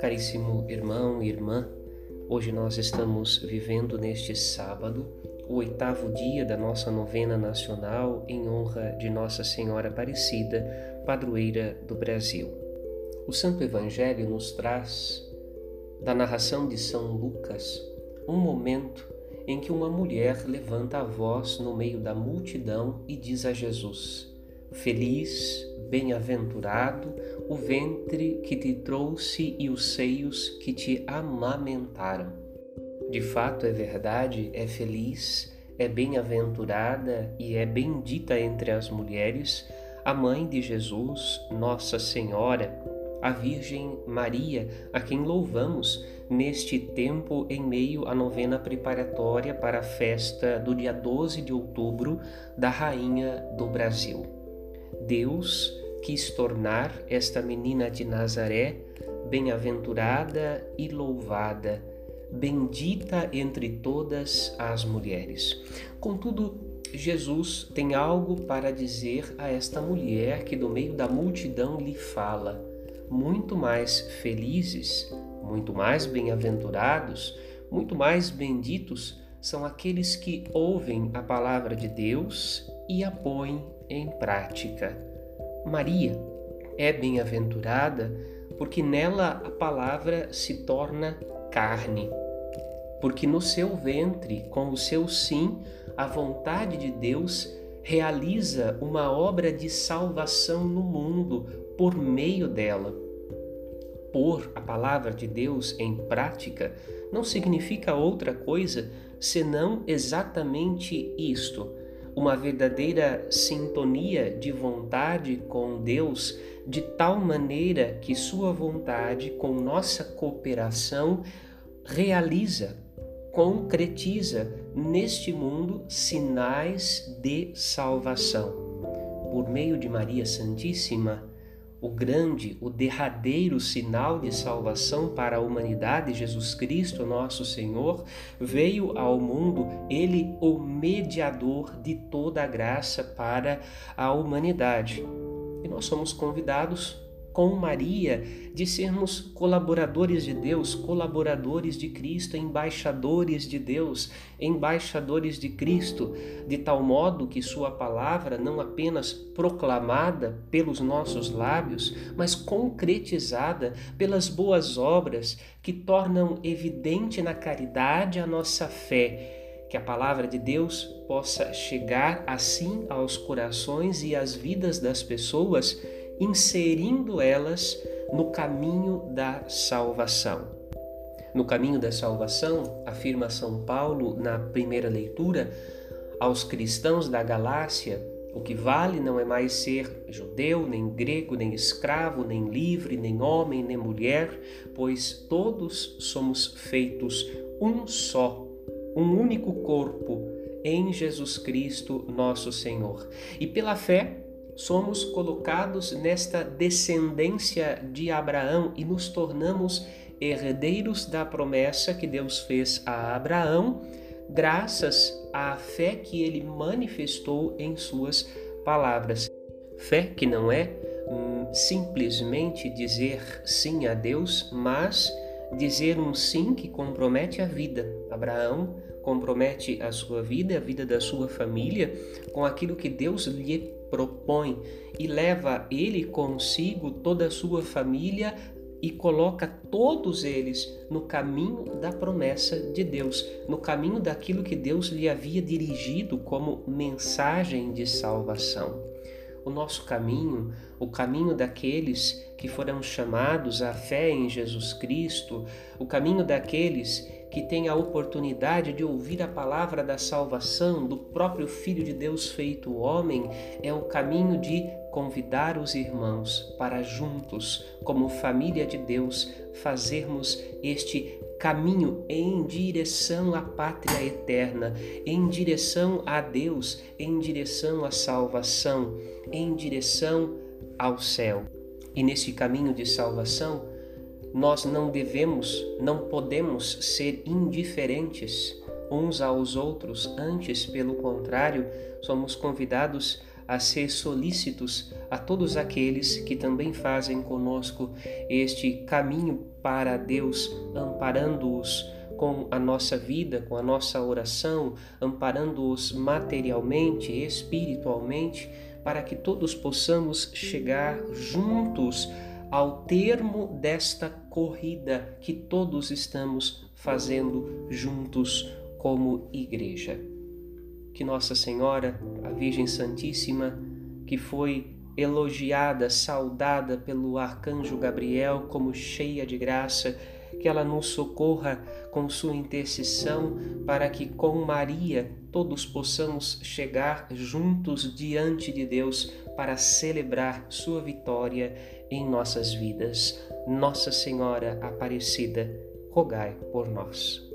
Caríssimo irmão e irmã, hoje nós estamos vivendo neste sábado o oitavo dia da nossa novena nacional em honra de Nossa Senhora Aparecida, padroeira do Brasil. O Santo Evangelho nos traz, da narração de São Lucas, um momento em que uma mulher levanta a voz no meio da multidão e diz a Jesus: Feliz, bem-aventurado o ventre que te trouxe e os seios que te amamentaram. De fato é verdade, é feliz, é bem-aventurada e é bendita entre as mulheres a mãe de Jesus, Nossa Senhora, a Virgem Maria, a quem louvamos neste tempo em meio à novena preparatória para a festa do dia 12 de outubro da Rainha do Brasil. Deus quis tornar esta menina de Nazaré bem-aventurada e louvada, bendita entre todas as mulheres. Contudo, Jesus tem algo para dizer a esta mulher que, do meio da multidão, lhe fala. Muito mais felizes, muito mais bem-aventurados, muito mais benditos são aqueles que ouvem a palavra de Deus e a põem em prática. Maria é bem-aventurada porque nela a palavra se torna carne, porque no seu ventre, com o seu sim, a vontade de Deus realiza uma obra de salvação no mundo por meio dela. Pôr a palavra de Deus em prática não significa outra coisa senão exatamente isto uma verdadeira sintonia de vontade com Deus, de tal maneira que Sua vontade, com nossa cooperação, realiza, concretiza neste mundo sinais de salvação. Por meio de Maria Santíssima, o grande, o derradeiro sinal de salvação para a humanidade, Jesus Cristo, nosso Senhor, veio ao mundo, ele o mediador de toda a graça para a humanidade. E nós somos convidados com Maria, de sermos colaboradores de Deus, colaboradores de Cristo, embaixadores de Deus, embaixadores de Cristo, de tal modo que Sua palavra, não apenas proclamada pelos nossos lábios, mas concretizada pelas boas obras que tornam evidente na caridade a nossa fé. Que a palavra de Deus possa chegar assim aos corações e às vidas das pessoas inserindo elas no caminho da salvação. No caminho da salvação, afirma São Paulo na primeira leitura, aos cristãos da Galácia, o que vale não é mais ser judeu, nem grego, nem escravo, nem livre, nem homem, nem mulher, pois todos somos feitos um só, um único corpo em Jesus Cristo, nosso Senhor. E pela fé, somos colocados nesta descendência de Abraão e nos tornamos herdeiros da promessa que Deus fez a Abraão, graças à fé que ele manifestou em suas palavras. Fé que não é hum, simplesmente dizer sim a Deus, mas dizer um sim que compromete a vida. Abraão compromete a sua vida, a vida da sua família, com aquilo que Deus lhe propõe e leva ele consigo, toda a sua família e coloca todos eles no caminho da promessa de Deus, no caminho daquilo que Deus lhe havia dirigido como mensagem de salvação. O nosso caminho, o caminho daqueles que foram chamados à fé em Jesus Cristo, o caminho daqueles que tem a oportunidade de ouvir a palavra da salvação do próprio Filho de Deus feito homem, é o caminho de convidar os irmãos para juntos, como família de Deus, fazermos este caminho em direção à pátria eterna, em direção a Deus, em direção à salvação, em direção ao céu. E nesse caminho de salvação, nós não devemos, não podemos ser indiferentes uns aos outros, antes, pelo contrário, somos convidados a ser solícitos a todos aqueles que também fazem conosco este caminho para Deus, amparando-os com a nossa vida, com a nossa oração, amparando-os materialmente, espiritualmente, para que todos possamos chegar juntos ao termo desta corrida que todos estamos fazendo juntos como igreja. Que Nossa Senhora, a Virgem Santíssima, que foi elogiada, saudada pelo arcanjo Gabriel como cheia de graça, que ela nos socorra com sua intercessão, para que com Maria todos possamos chegar juntos diante de Deus para celebrar sua vitória em nossas vidas. Nossa Senhora Aparecida, rogai por nós.